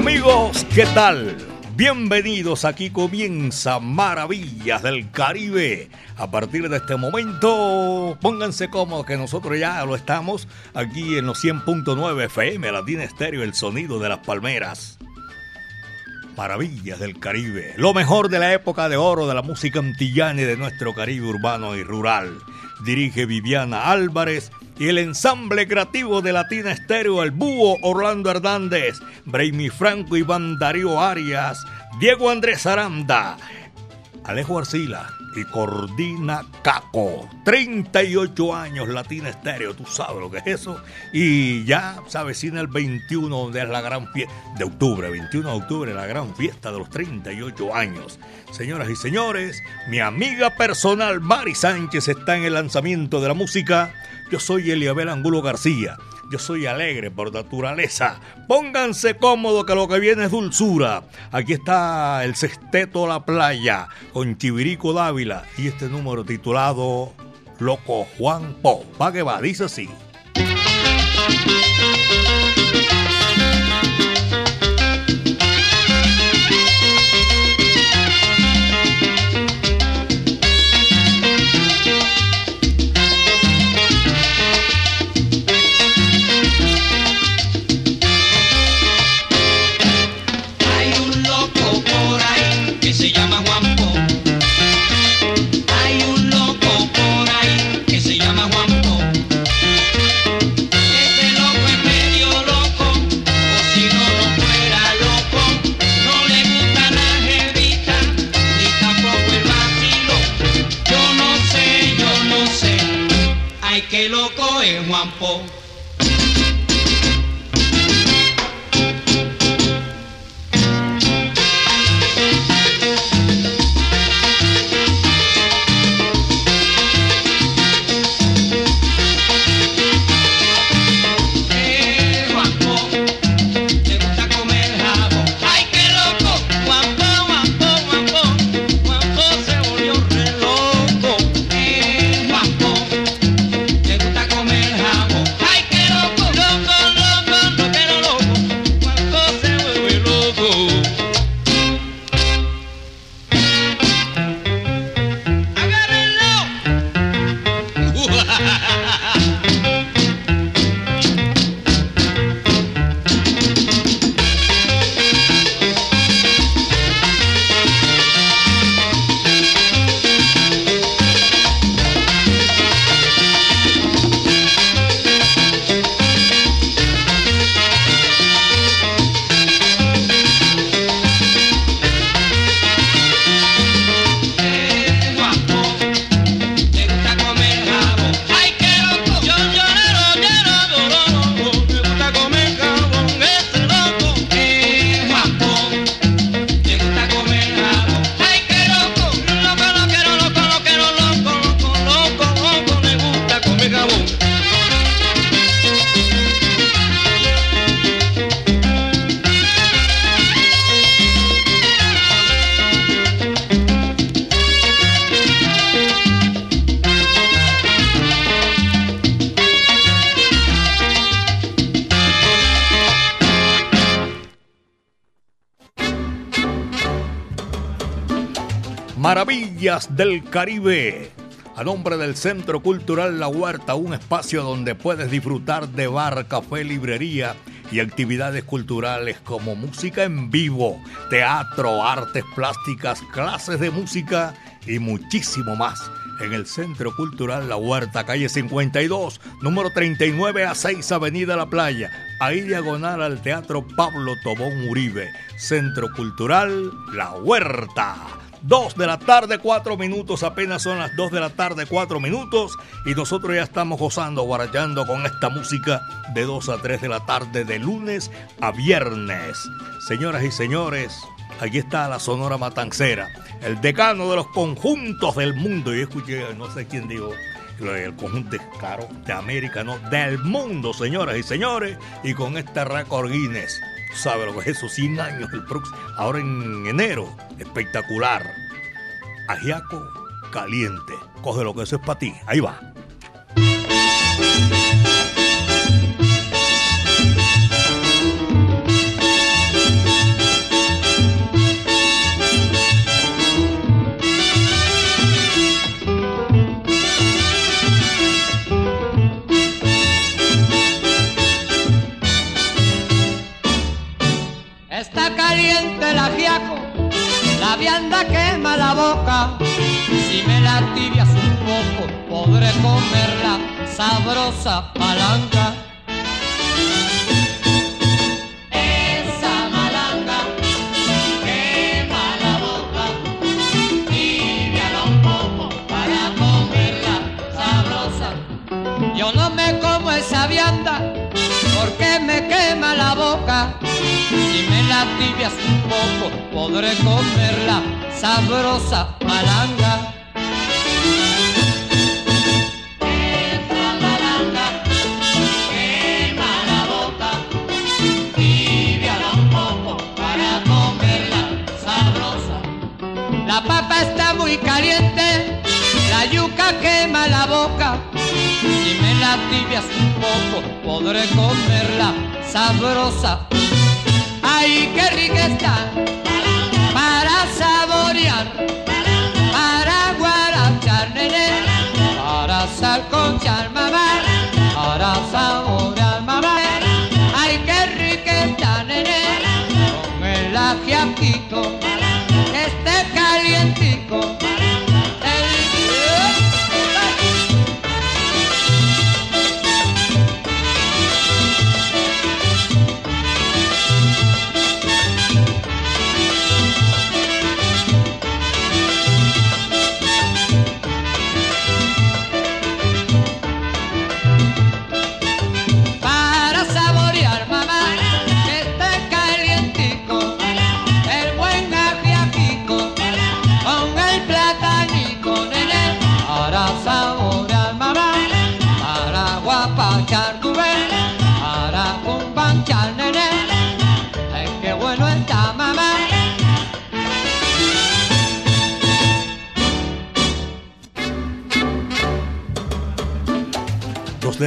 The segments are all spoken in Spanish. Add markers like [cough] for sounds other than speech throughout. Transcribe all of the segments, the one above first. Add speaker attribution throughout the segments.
Speaker 1: Amigos, ¿qué tal? Bienvenidos, aquí comienza Maravillas del Caribe. A partir de este momento, pónganse cómodos que nosotros ya lo estamos aquí en los 100.9 FM, Latina Estéreo, el sonido de las palmeras. Maravillas del Caribe, lo mejor de la época de oro de la música antillana y de nuestro Caribe urbano y rural. Dirige Viviana Álvarez y el ensamble creativo de Latina Estéreo, el Búho Orlando Hernández, Braimi Franco, Iván Darío Arias, Diego Andrés Aranda, Alejo Arcila y Cordina Caco. 38 años Latina Estéreo, tú sabes lo que es eso. Y ya se avecina el 21, donde es la gran fiesta de octubre, 21 de octubre, la gran fiesta de los 38 años. Señoras y señores, mi amiga personal Mari Sánchez está en el lanzamiento de la música yo soy Eliabel Angulo García. Yo soy alegre por naturaleza. Pónganse cómodo que lo que viene es dulzura. Aquí está el Sexteto La Playa con Chivirico Dávila y este número titulado Loco Juan Po. Va que va, dice así. Del Caribe. A nombre del Centro Cultural La Huerta, un espacio donde puedes disfrutar de bar, café, librería y actividades culturales como música en vivo, teatro, artes plásticas, clases de música y muchísimo más en el Centro Cultural La Huerta, calle 52, número 39 a 6, Avenida La Playa, ahí diagonal al Teatro Pablo Tobón Uribe, Centro Cultural La Huerta 2 de la tarde, 4 minutos, apenas son las 2 de la tarde, 4 minutos, y nosotros ya estamos gozando, guarachando con esta música de 2 a 3 de la tarde, de lunes a viernes. Señoras y señores, aquí está la Sonora Matancera, el decano de los conjuntos del mundo. Y escuché, no sé quién dijo, el conjunto caro de América, no, del mundo, señoras y señores, y con este récord Guinness sabe lo que es eso, 100 años el próximo, ahora en enero, espectacular. Ajiaco caliente, coge lo que eso es para ti, ahí va.
Speaker 2: suck.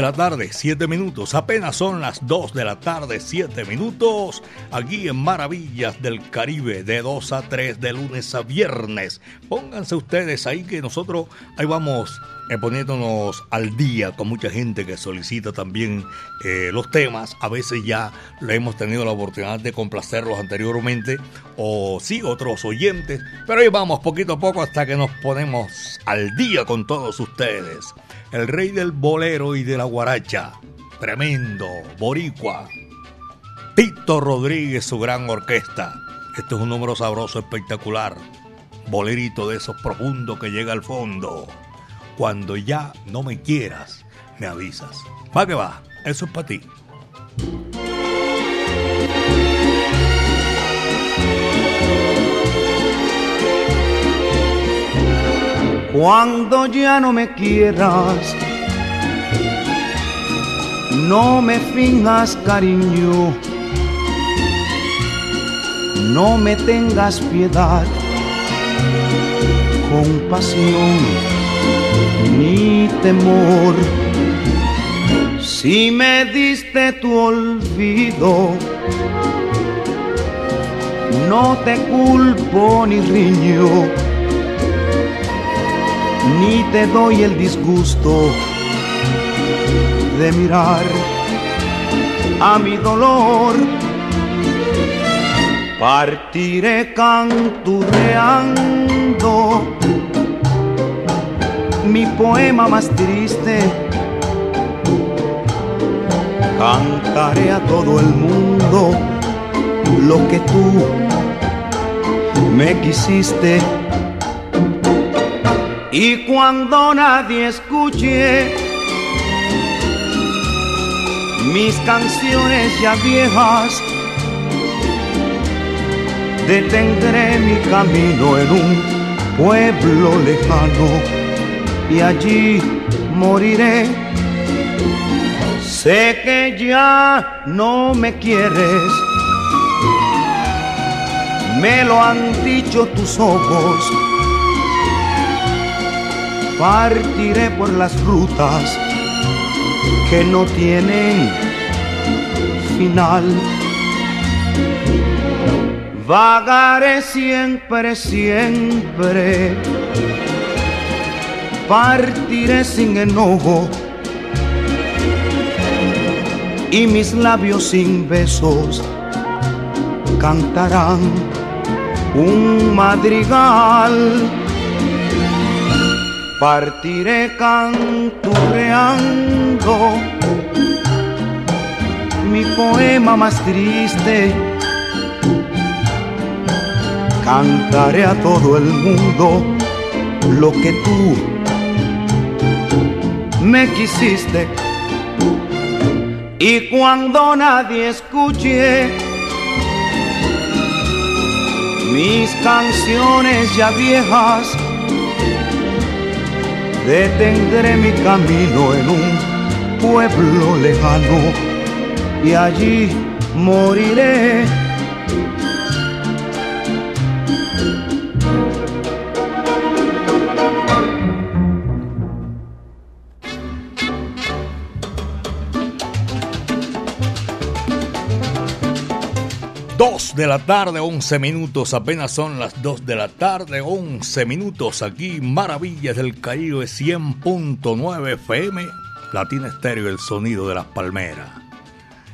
Speaker 2: La
Speaker 1: tarde, 7 minutos. Apenas son las 2 de la tarde, 7 minutos. Aquí en Maravillas del Caribe, de 2 a 3, de lunes a viernes. Pónganse ustedes ahí que nosotros ahí vamos eh, poniéndonos al día con mucha gente que solicita también eh, los temas. A veces ya le hemos tenido la oportunidad de complacerlos anteriormente, o sí, otros oyentes. Pero ahí vamos poquito a poco hasta que nos ponemos al día con todos ustedes el rey del bolero y de la guaracha, tremendo, boricua, Tito Rodríguez, su gran orquesta. Este es un número sabroso, espectacular, bolerito de esos profundos que llega al fondo. Cuando ya no me quieras, me avisas. Va que va, eso es para ti.
Speaker 3: Cuando ya no me quieras, no me finjas cariño, no me tengas piedad, compasión ni temor. Si me diste tu olvido, no te culpo ni riño ni te doy el disgusto de mirar a mi dolor. Partiré canturreando mi poema más triste. Cantaré a todo el mundo lo que tú me quisiste Y cuando nadie escuche mis canciones ya viejas, detendré mi camino en un pueblo lejano y allí moriré. Sé que ya no me quieres, me lo han dicho tus ojos. Partiré por las rutas que no tienen final. Vagaré siempre, siempre. Partiré sin enojo y mis labios sin besos cantarán un madrigal. Partiré canturreando mi poema más triste Cantaré a todo el mundo lo que tú me quisiste. Y cuando nadie escuche mis canciones ya viejas, detendré mi camino en un pueblo lejano y allí moriré
Speaker 1: de la tarde, 11 minutos, apenas son las 2 de la tarde, 11 minutos aquí, Maravillas del Caribe 100.9 FM, Latina Estéreo, el sonido de las palmeras.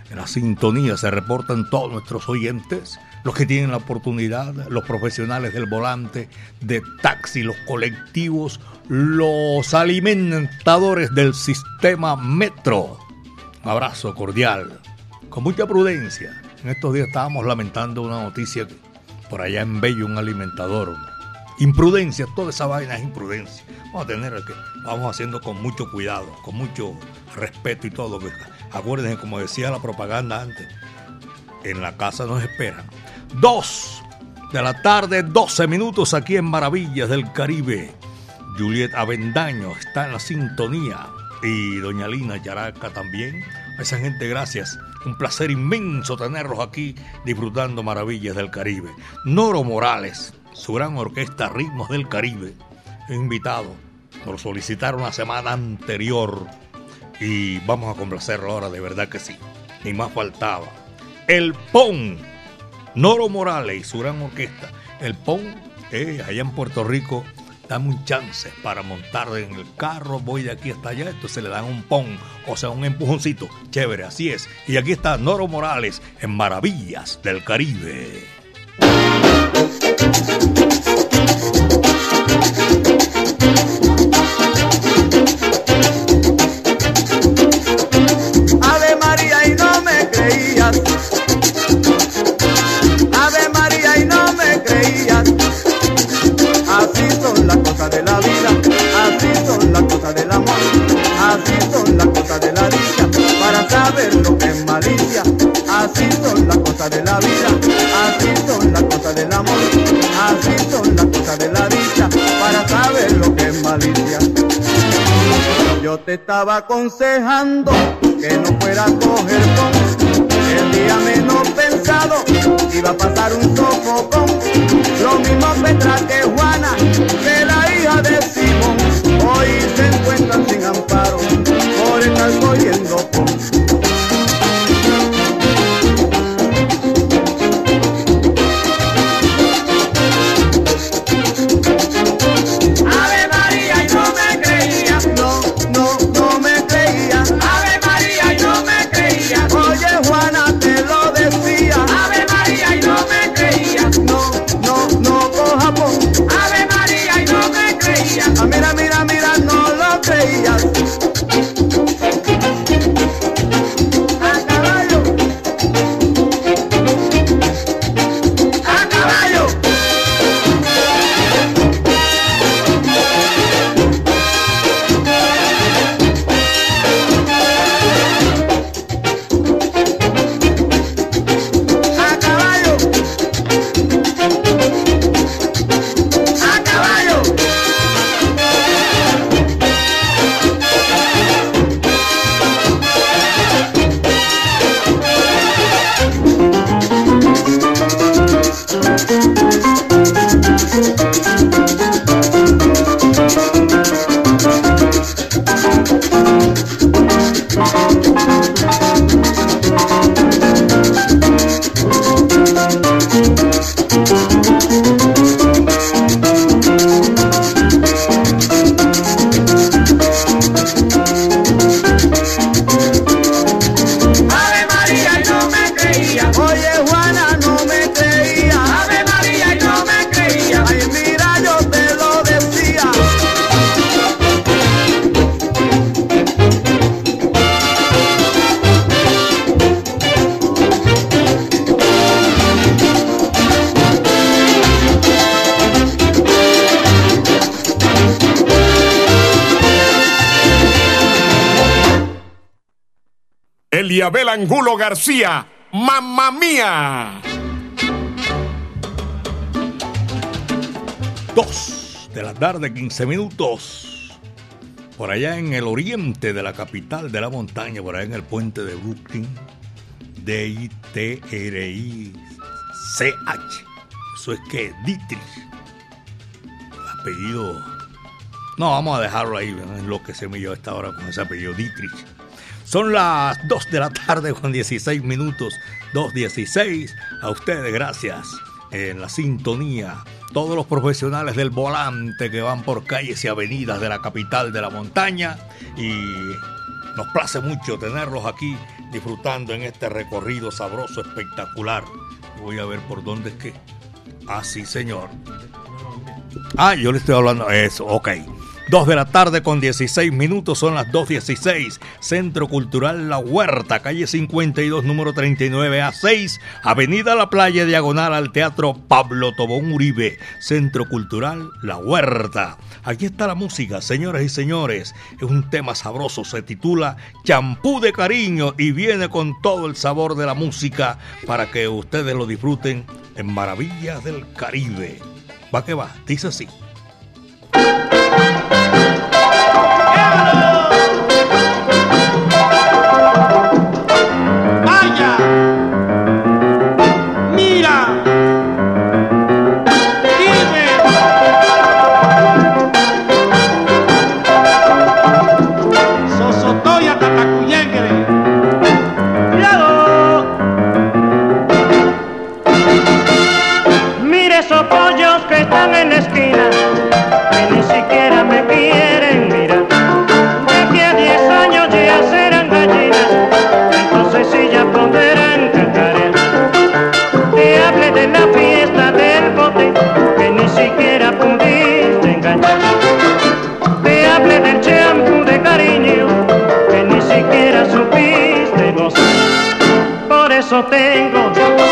Speaker 1: En la sintonía se reportan todos nuestros oyentes, los que tienen la oportunidad, los profesionales del volante, de taxi, los colectivos, los alimentadores del sistema metro. Un abrazo cordial, con mucha prudencia en estos días estábamos lamentando una noticia por allá en Bello, un alimentador. Imprudencia, toda esa vaina es imprudencia. Vamos a tener que, vamos haciendo con mucho cuidado, con mucho respeto y todo. Acuérdense, como decía la propaganda antes, en la casa nos esperan. Dos de la tarde, 12 minutos aquí en Maravillas del Caribe. Juliet Avendaño está en la sintonía y doña Lina Yaraca también. A esa gente, gracias un placer inmenso tenerlos aquí disfrutando maravillas del Caribe. Noro Morales, su gran orquesta Ritmos del Caribe, invitado por solicitar una semana anterior y vamos a complacerlo ahora, de verdad que sí. Ni más faltaba. El PON, Noro Morales y su gran orquesta. El PON, eh, allá en Puerto Rico, dame un chance para montar en el carro, voy de aquí hasta allá, entonces le dan un pon, o sea, un empujoncito, chévere, así es. Y aquí está Noro Morales en Maravillas del Caribe.
Speaker 4: Ave María y no me creías. Así son las cosas de la vida, así son las cosas del amor, así son las cosas de la dicha, para saber lo que es malicia. Yo te estaba aconsejando que no fuera a coger con el día menos pensado iba a pasar un sofocón. Lo mismo Petra que Juana, que la hija de Simón, hoy se encuentran sin amparo
Speaker 5: Angulo García, Mamma Mía.
Speaker 1: Dos de la tarde, 15 minutos. Por allá en el oriente de la capital de la montaña, por allá en el puente de Brooklyn, D-I-T-R-I-C-H. Eso es que Dietrich. Apellido. No, vamos a dejarlo ahí, en lo que se me dio esta hora con ese apellido Dietrich. Son las 2 de la tarde con 16 minutos, 2.16. A ustedes, gracias en la sintonía. Todos los profesionales del volante que van por calles y avenidas de la capital de la montaña. Y nos place mucho tenerlos aquí disfrutando en este recorrido sabroso, espectacular. Voy a ver por dónde es que. Ah, sí, señor. Ah, yo le estoy hablando. Eso, ok. 2 de la tarde con 16 minutos, son las 2.16. Centro Cultural La Huerta, calle 52, número 39 a 6, Avenida La Playa, diagonal al Teatro Pablo Tobón Uribe. Centro Cultural La Huerta. Aquí está la música, señoras y señores. Es un tema sabroso, se titula Champú de Cariño y viene con todo el sabor de la música para que ustedes lo disfruten en Maravillas del Caribe. Va que va, dice así. Quero!
Speaker 6: Tengo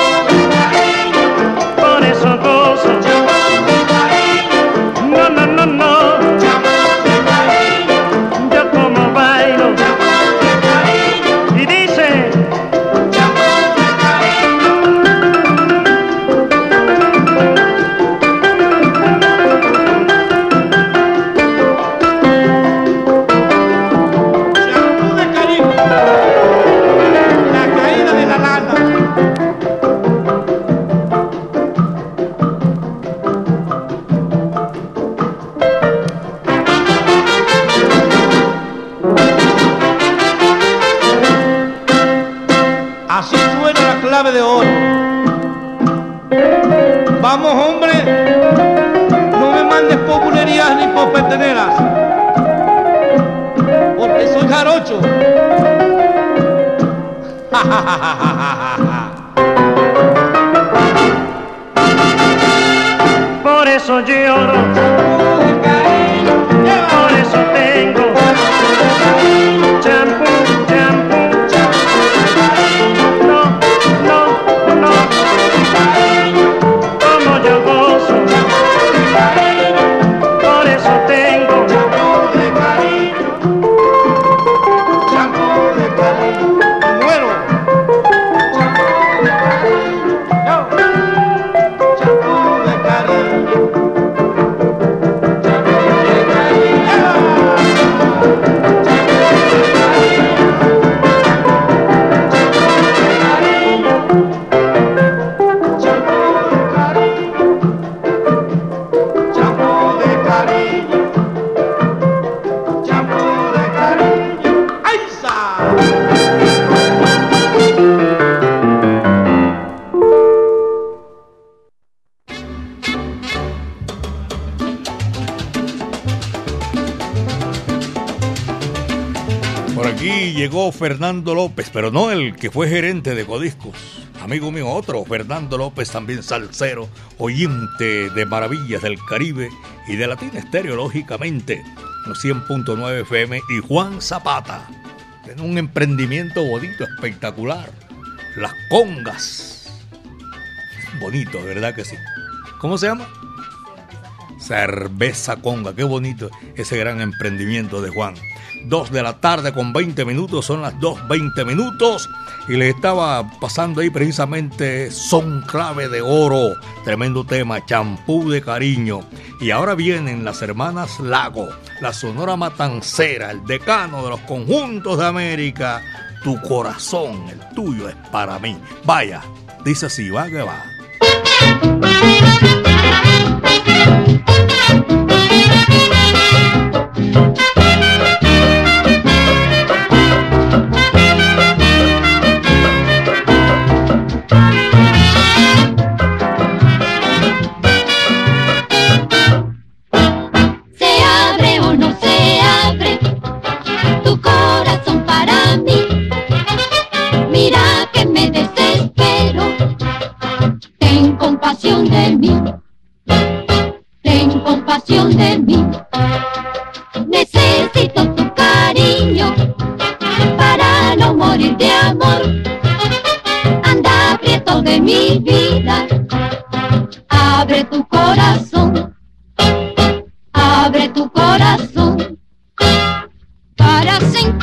Speaker 1: Fernando López, pero no el que fue gerente de Codiscos. Amigo mío, otro, Fernando López, también salsero, oyente de Maravillas del Caribe y de Latina Estéreo, lógicamente, 100.9 FM, y Juan Zapata, en un emprendimiento bonito, espectacular. Las congas. Bonito, ¿verdad que sí? ¿Cómo se llama?
Speaker 7: Cerveza Conga, qué bonito ese gran emprendimiento de Juan. Dos de la tarde con 20 minutos, son las 2.20 minutos y le estaba pasando ahí precisamente Son Clave de Oro, tremendo tema, champú de cariño. Y ahora vienen las hermanas Lago, la Sonora Matancera, el decano de los conjuntos de América. Tu corazón, el tuyo es para mí. Vaya, dice así, va que va.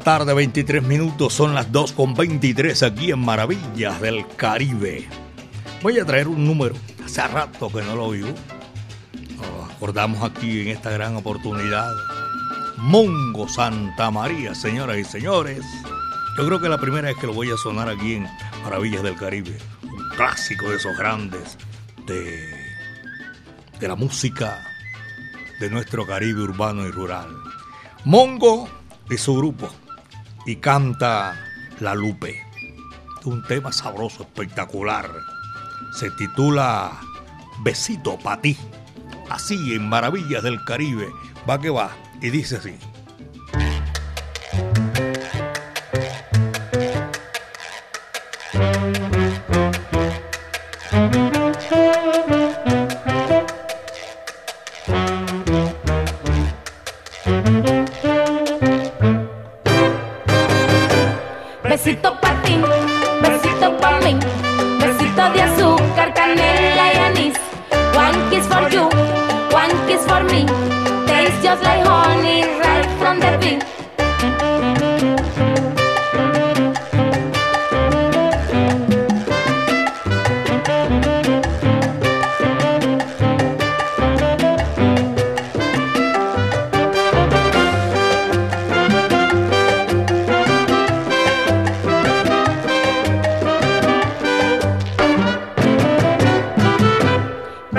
Speaker 7: tarde, 23 minutos, son las 2 con 23 aquí en Maravillas del Caribe. Voy a traer un número, hace rato que no lo oigo. Nos acordamos aquí en esta gran oportunidad. Mongo Santa María, señoras y señores. Yo creo que la primera vez que lo voy a sonar aquí en Maravillas del Caribe. Un clásico de esos grandes de, de la música de nuestro Caribe urbano y rural. Mongo de su grupo y canta La Lupe. Un tema sabroso, espectacular. Se titula Besito para ti. Así en Maravillas del Caribe. Va que va. Y dice así.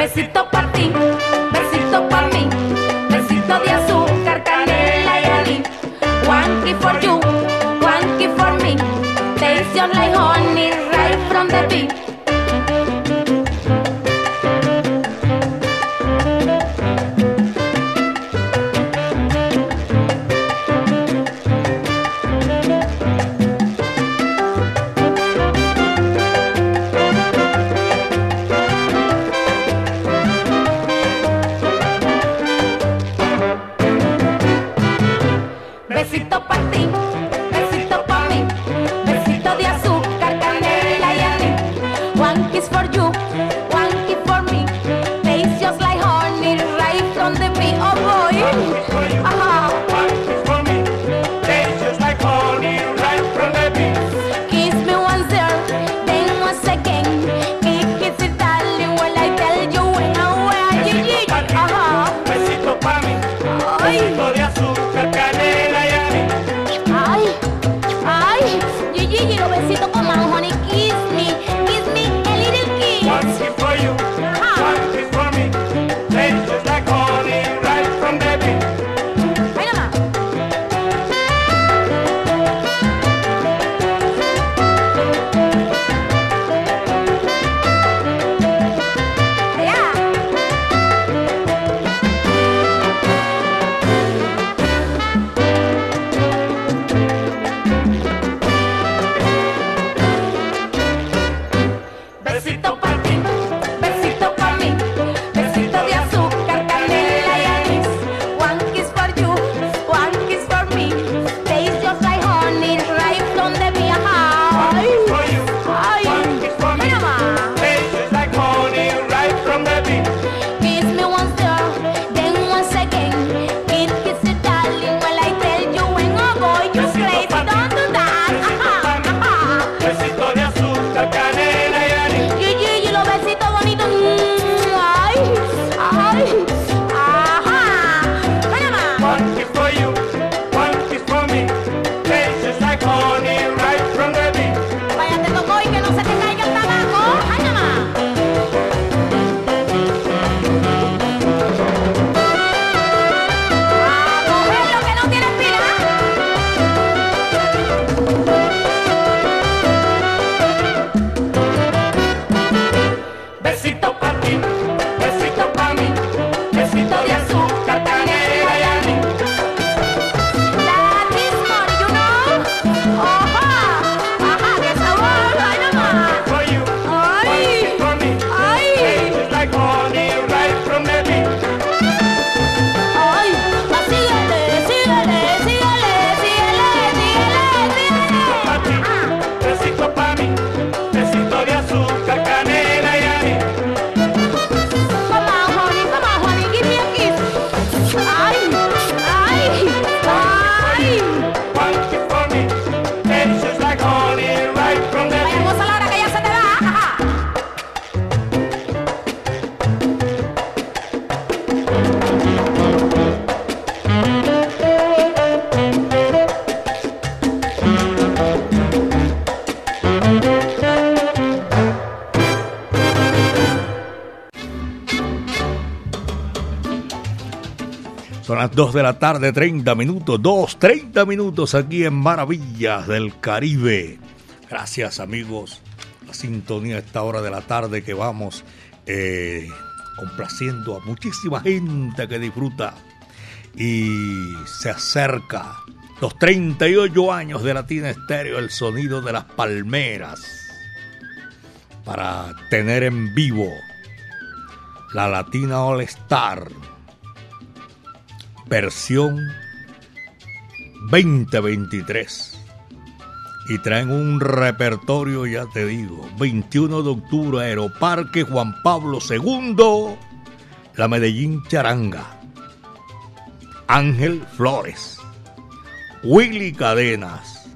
Speaker 8: Besito para ti, besito para mí, besito de azúcar, canela y alí. One for you, one for me. Taste your like honey right from the bee.
Speaker 1: Son las 2 de la tarde, 30 minutos, 2, 30 minutos aquí en Maravillas del Caribe. Gracias amigos, la sintonía a esta hora de la tarde que vamos eh, complaciendo a muchísima gente que disfruta y se acerca los 38 años de Latina Estéreo, el sonido de las palmeras, para tener en vivo la Latina All Star versión 2023. Y traen un repertorio, ya te digo, 21 de octubre, Aeroparque Juan Pablo II, la Medellín Charanga, Ángel Flores, Willy Cadenas,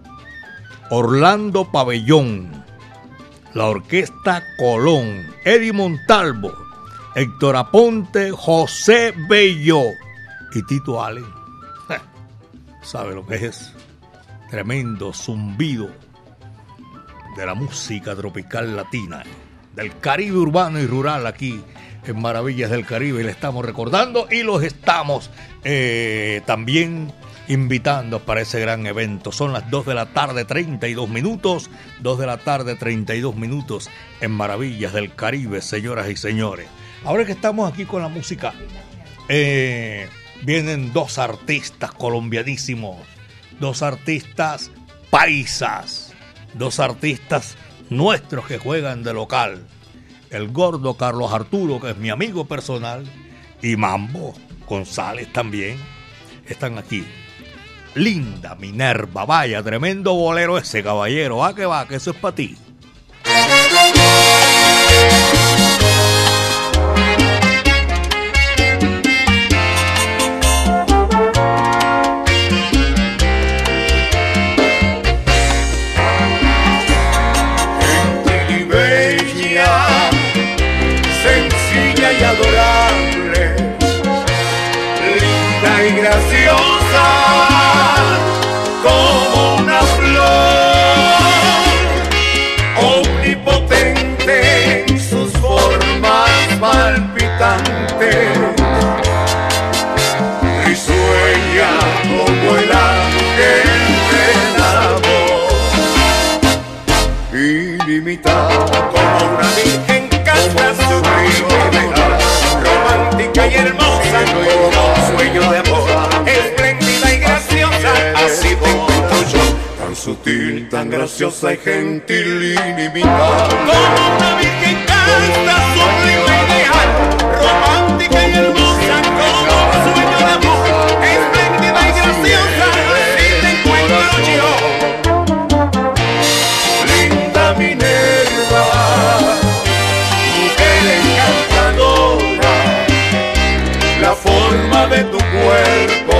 Speaker 1: Orlando Pabellón, la Orquesta Colón, Eddie Montalvo, Héctor Aponte, José Bello y Tito Allen. ¿Sabe lo que es? Tremendo zumbido de la música tropical latina, del Caribe urbano y rural aquí en Maravillas del Caribe. Y le estamos recordando y los estamos eh, también invitando para ese gran evento. Son las 2 de la tarde, 32 minutos. 2 de la tarde, 32 minutos en Maravillas del Caribe, señoras y señores. Ahora que estamos aquí con la música, eh, vienen dos artistas colombianísimos, dos artistas paisas, dos artistas nuestros que juegan de local. El gordo Carlos Arturo, que es mi amigo personal, y Mambo González también, están aquí. Linda Minerva, vaya, tremendo bolero ese caballero, va que va, que eso es para ti.
Speaker 9: Tan graciosa y gentil ilimitada como una virgen casta sublime y ideal romántica y hermosa como un sueño de amor espléndida y graciosa así te encuentro yo linda Minerva, mujer encantadora, la forma de tu cuerpo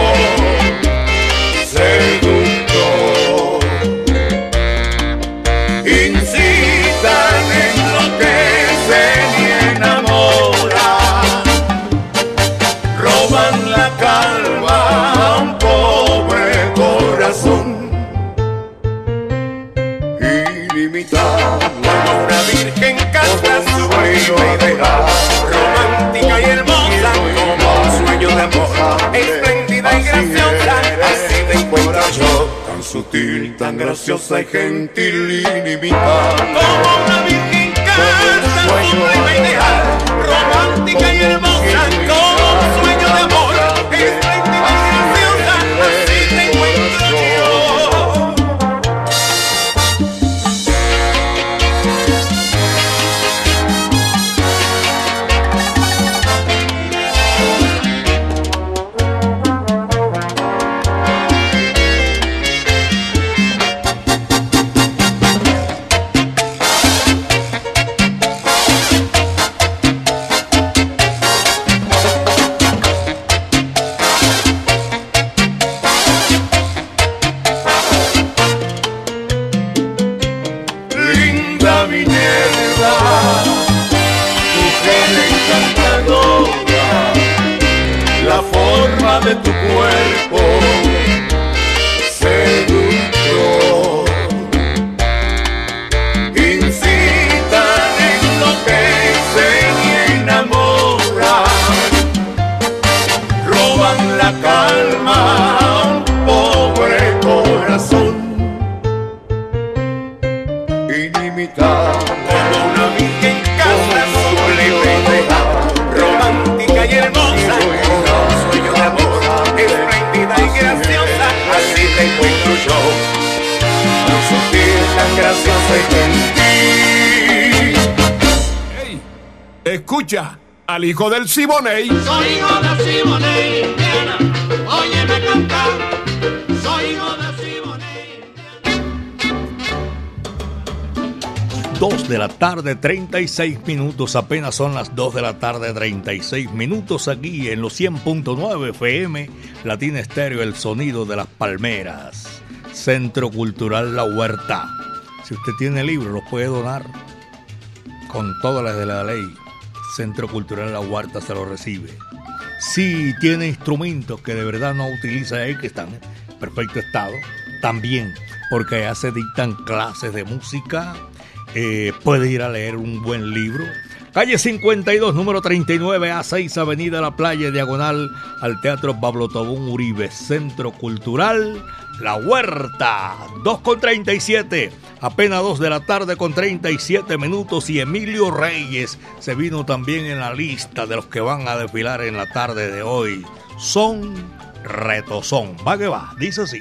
Speaker 9: sutil tan graciosa y gentil ilimitada como una virgen casta sublime y ideal romántica y hermosa hijo del Siboney
Speaker 10: Soy hijo de Simone, Indiana, óyeme cantar. Soy hijo de Simone.
Speaker 1: 2 de la tarde, 36 minutos. Apenas son las 2 de la tarde, 36 minutos aquí en los 100.9 FM, Latina Estéreo, el sonido de las palmeras. Centro Cultural La Huerta. Si usted tiene libros, los puede donar con todas las de la ley. Centro Cultural La Huerta se lo recibe. Si tiene instrumentos que de verdad no utiliza ahí, que están en perfecto estado, también, porque allá se dictan clases de música, eh, puede ir a leer un buen libro, Calle 52, número 39, A6, Avenida La Playa, diagonal al Teatro Pablo Tobón Uribe, Centro Cultural La Huerta, 2 con 37, apenas 2 de la tarde con 37 minutos y Emilio Reyes se vino también en la lista de los que van a desfilar en la tarde de hoy. Son retozón, va que va, dice así.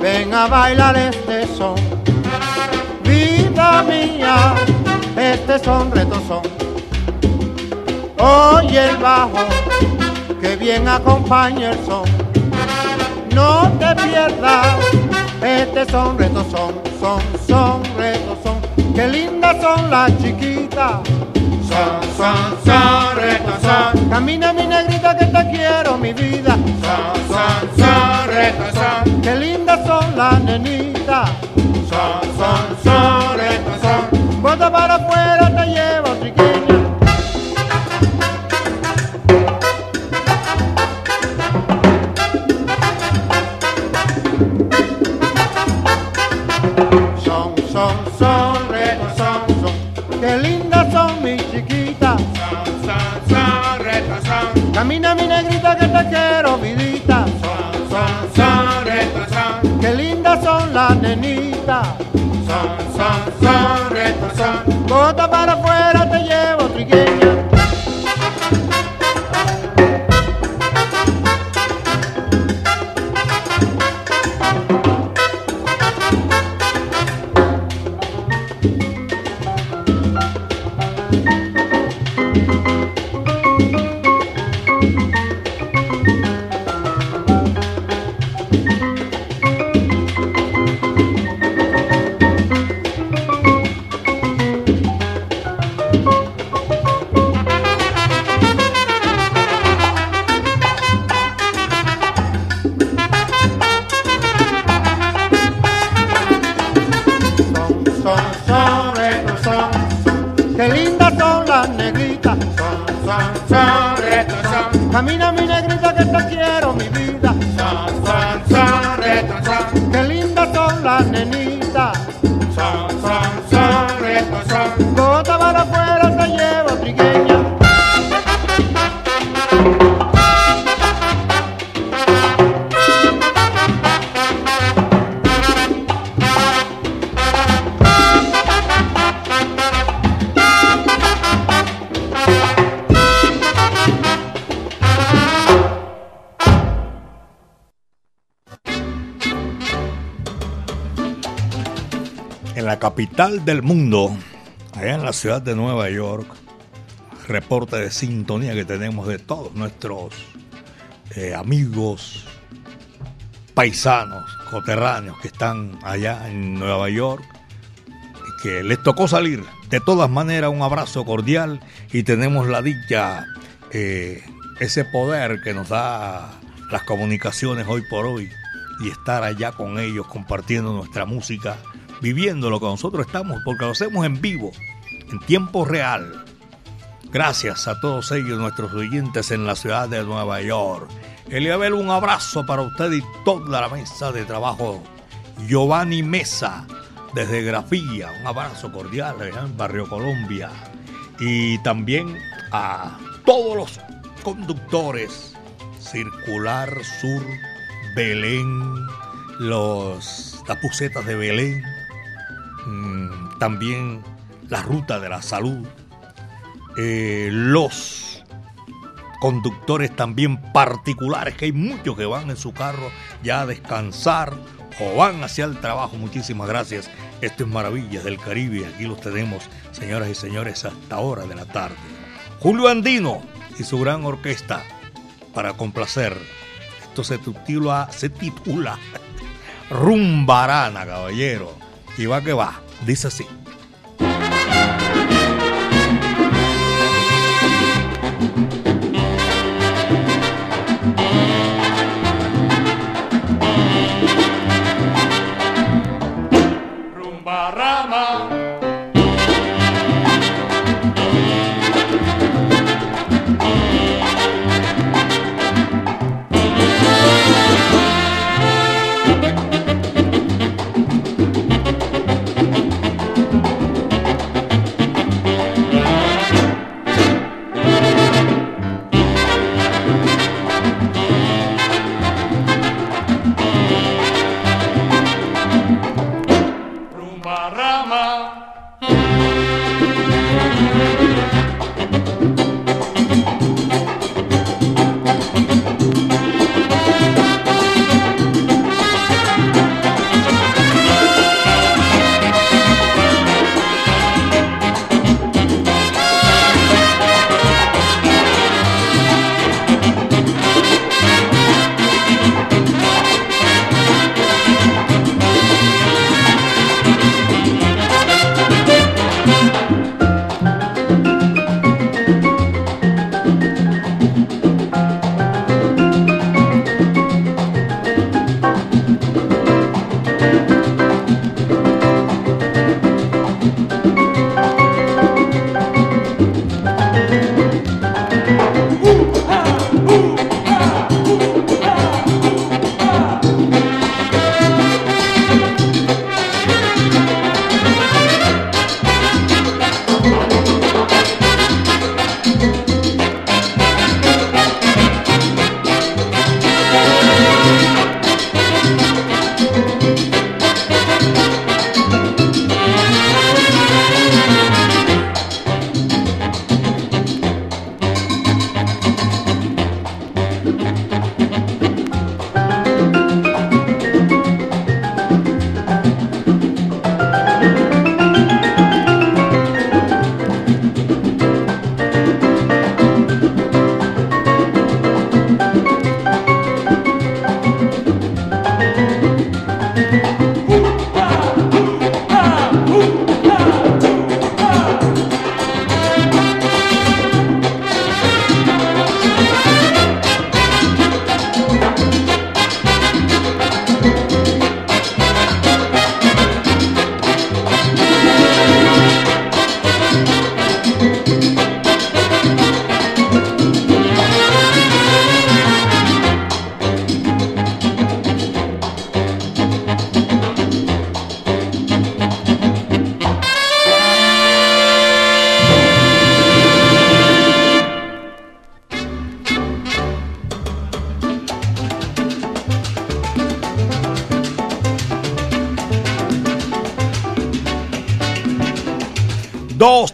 Speaker 11: Ven a bailar este son. Vida mía, este son retozón. Oye el bajo, que bien acompaña el son. No te pierdas, este son retozón, son, son retozón. Qué lindas son las chiquitas. Son, son, son, retozón. Camina mi negrita que te quiero, mi vida. Lindas
Speaker 1: capital del mundo, allá en la ciudad de Nueva York, reporte de sintonía que tenemos de todos nuestros eh, amigos, paisanos, coterráneos que están allá en Nueva York y que les tocó salir. De todas maneras, un abrazo cordial y tenemos la dicha, eh, ese poder que nos da las comunicaciones hoy por hoy y estar allá con ellos compartiendo nuestra música, viviendo lo que nosotros estamos, porque lo hacemos en vivo, en tiempo real. Gracias a todos ellos, nuestros oyentes en la ciudad de Nueva York. Eliabel, un abrazo para usted y toda la mesa de trabajo. Giovanni Mesa, desde Grafía, un abrazo cordial en Barrio Colombia. Y también a todos los conductores, Circular Sur, Belén, los, las de Belén, también la ruta de la salud, eh, los conductores también particulares, que hay muchos que van en su carro ya a descansar o van hacia el trabajo. Muchísimas gracias. Esto es Maravillas del Caribe. Aquí los tenemos, señoras y señores, hasta hora de la tarde. Julio Andino y su gran orquesta para complacer. Esto se titula, se titula [laughs] Rumbarana, caballero. Y va que va. Dice así.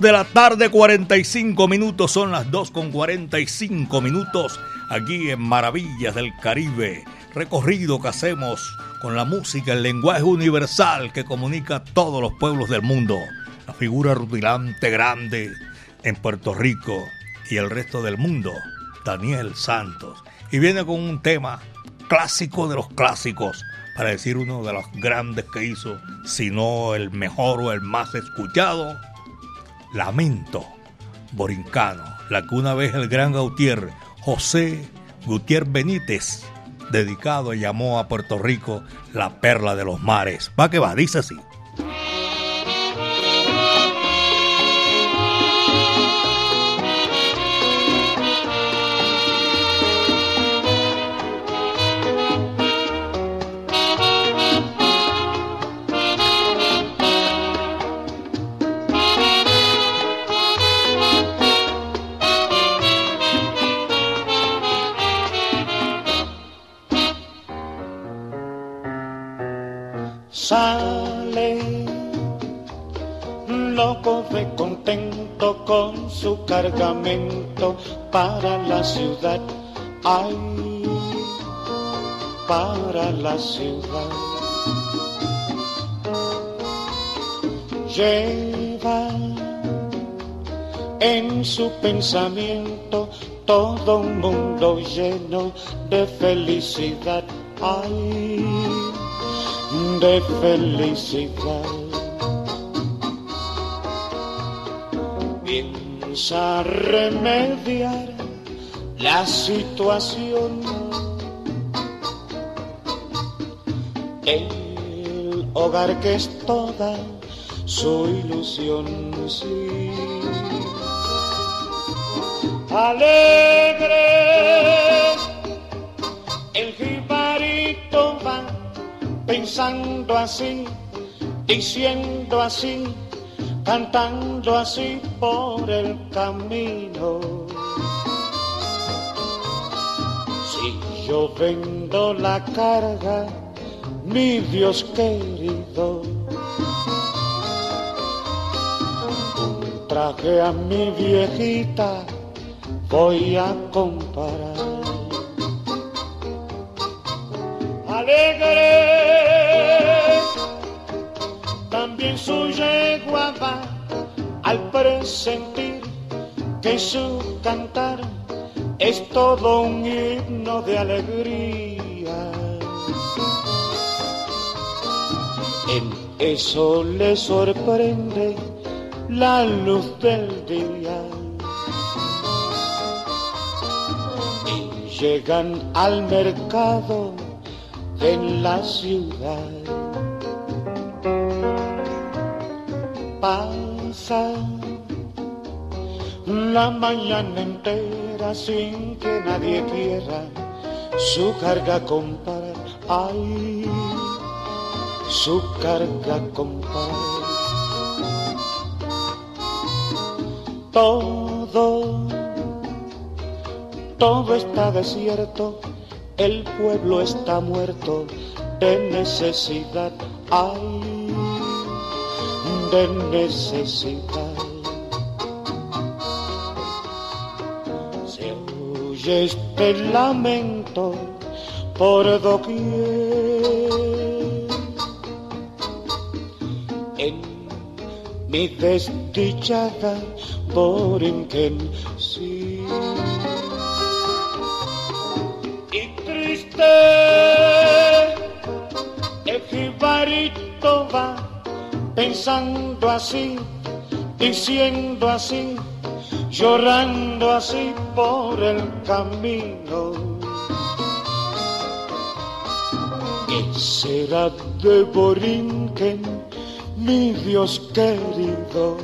Speaker 1: De la tarde, 45 minutos. Son las 2 con 45 minutos aquí en Maravillas del Caribe. Recorrido que hacemos con la música, el lenguaje universal que comunica a todos los pueblos del mundo. La figura rutilante grande en Puerto Rico y el resto del mundo, Daniel Santos. Y viene con un tema clásico de los clásicos, para decir uno de los grandes que hizo, si no el mejor o el más escuchado, Lamento Borincano, la que una vez el gran Gautier, José Gutiérrez Benítez, dedicado llamó a Puerto Rico la perla de los mares. Va que va, dice así.
Speaker 12: Ciudad. Ay, para la ciudad. Lleva en su pensamiento todo un mundo lleno de felicidad. Ay, de felicidad. Piensa remediar la situación. El hogar que es toda su ilusión, sí. Alegre, el jibarito va pensando así, diciendo así, cantando así por el camino. Yo vendo la carga, mi Dios querido, traje a mi viejita voy a comparar. alegre. También su yegua va al presentir que su cantar es todo un himno de alegría. En eso le sorprende la luz del día. Y llegan al mercado en la ciudad. Pasa la mañana entera sin que nadie quiera su carga comprar. Ay, su carga comprar. Todo, todo está desierto el pueblo está muerto de necesidad, ay, de necesidad. Oye este lamento por doquier. En mi desdichada Borinquen, sí. El jibarito va pensando así, diciendo así, llorando así por el camino. ¿Qué será de Borinquen, mi Dios querido?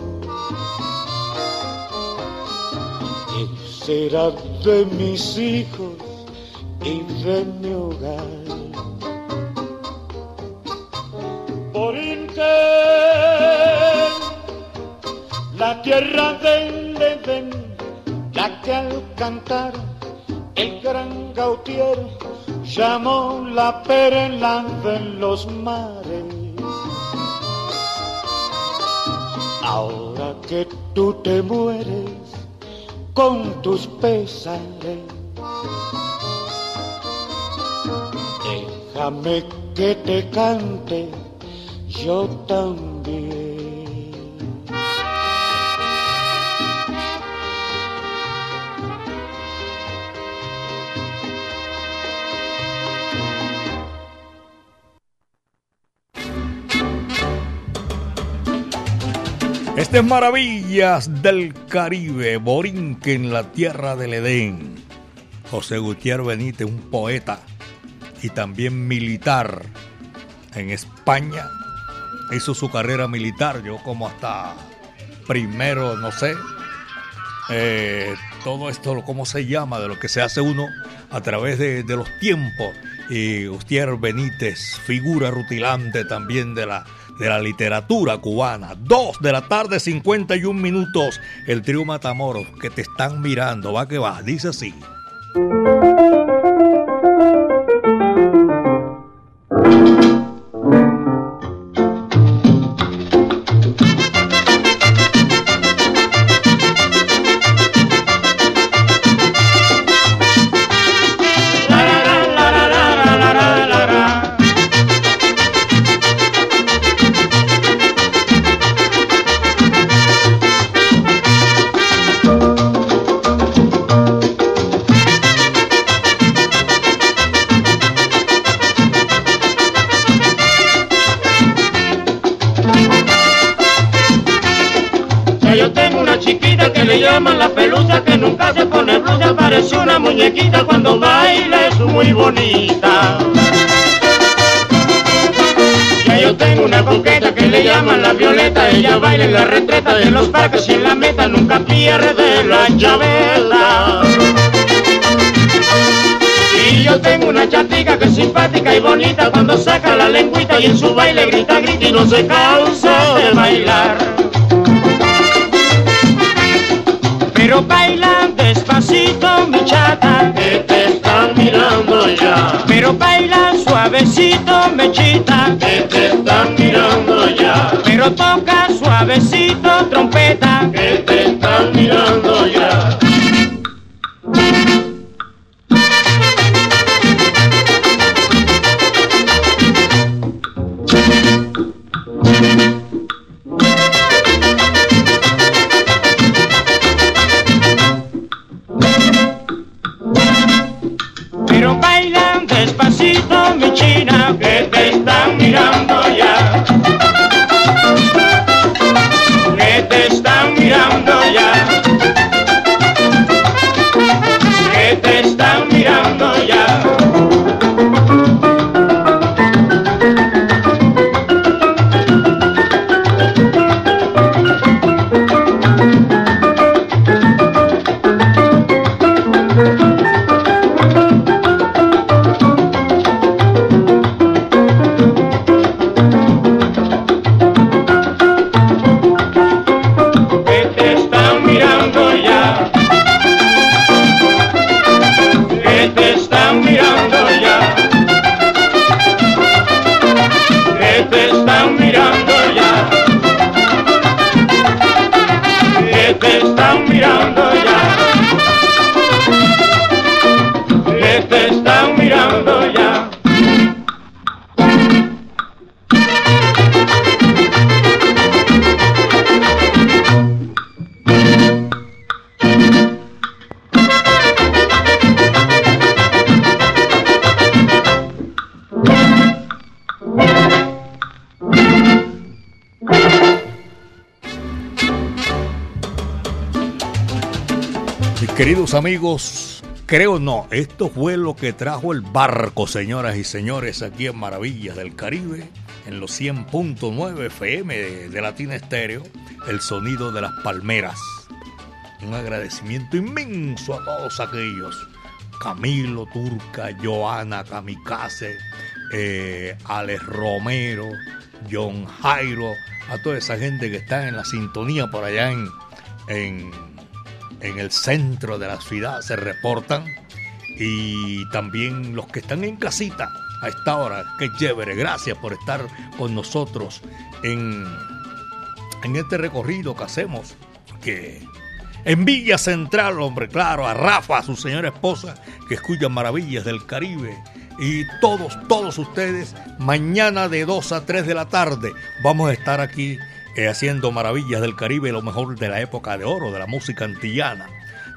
Speaker 12: ¿Qué será de mis hijos? y de mi hogar. Borinquen, la tierra del Edén, la que al cantar el gran Gautier llamó la perla de los mares. Ahora que tú te mueres con tus pesares. Déjame que te cante yo también.
Speaker 1: Este es Maravillas del Caribe, Borinque en la tierra del Edén. José Gutiérrez Benítez, un poeta y también militar en España. Hizo su carrera militar, yo como hasta primero, no sé, eh, todo esto, ¿cómo se llama? De lo que se hace uno a través de, de los tiempos. Y Gutiérrez Benítez, figura rutilante también de la de la literatura cubana. Dos de la tarde, 51 minutos. El trío Matamoros que te están mirando. Va que va. Dice así.
Speaker 10: Y en su baile grita, grita y no se cansa de bailar. Pero bailan despacito, mi chata, que te están mirando ya. Pero bailan suavecito, mechita, que te están mirando ya. Pero toca suavecito, trompeta,
Speaker 1: amigos, creo no, esto fue lo que trajo el barco, señoras y señores, aquí en Maravillas del Caribe, en los 100.9 FM de, de Latina Estéreo, el sonido de las palmeras. Un agradecimiento inmenso a todos aquellos. Camilo, Turca, Joana, Kamikaze, eh, Alex Romero, John Jairo, a toda esa gente que está en la sintonía por allá en, en, en el centro de la ciudad, se reportan. Y también los que están en casita a esta hora, qué chévere, gracias por estar con nosotros en, en este recorrido que hacemos, que en Villa Central, hombre, claro, a Rafa, a su señora esposa, que escuchan maravillas del Caribe. Y todos, todos ustedes, mañana de 2 a 3 de la tarde, vamos a estar aquí eh, haciendo maravillas del Caribe, lo mejor de la época de oro, de la música antillana.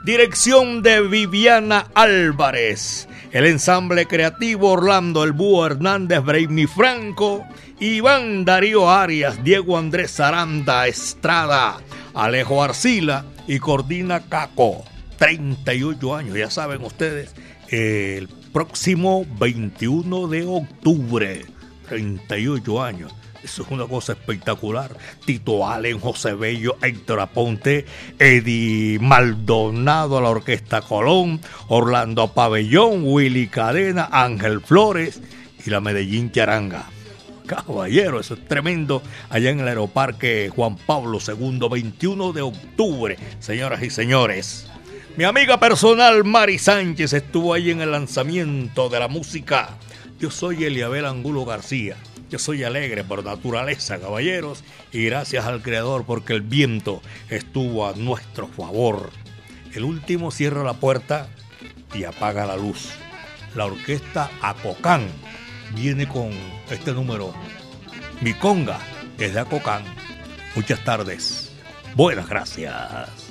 Speaker 1: Dirección de Viviana Álvarez. El ensamble creativo Orlando El Búho Hernández, Braimi Franco, Iván Darío Arias, Diego Andrés Aranda Estrada, Alejo Arcila y Cordina Caco. 38 años, ya saben ustedes, el próximo 21 de octubre. 38 años. Eso es una cosa espectacular. Tito Allen, José Bello, Héctor Aponte, Eddie Maldonado la Orquesta Colón, Orlando Pabellón, Willy Cadena, Ángel Flores y la Medellín Charanga. Caballero, eso es tremendo. Allá en el Aeroparque Juan Pablo II, 21 de octubre, señoras y señores. Mi amiga personal Mari Sánchez estuvo ahí en el lanzamiento de la música. Yo soy Eliabel Angulo García. Yo soy alegre por naturaleza, caballeros, y gracias al Creador porque el viento estuvo a nuestro favor. El último cierra la puerta y apaga la luz. La orquesta Acocán viene con este número. Mi conga es de Acocán. Muchas tardes. Buenas gracias.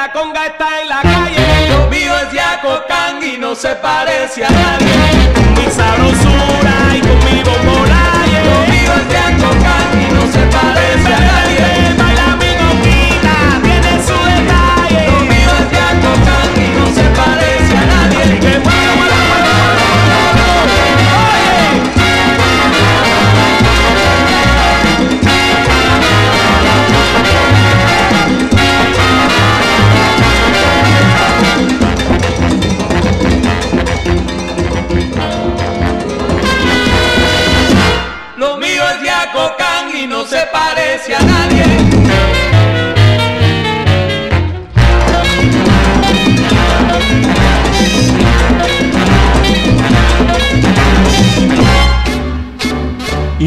Speaker 13: La conga está en la calle. Lo mío es Yacocán y no se parece a nadie.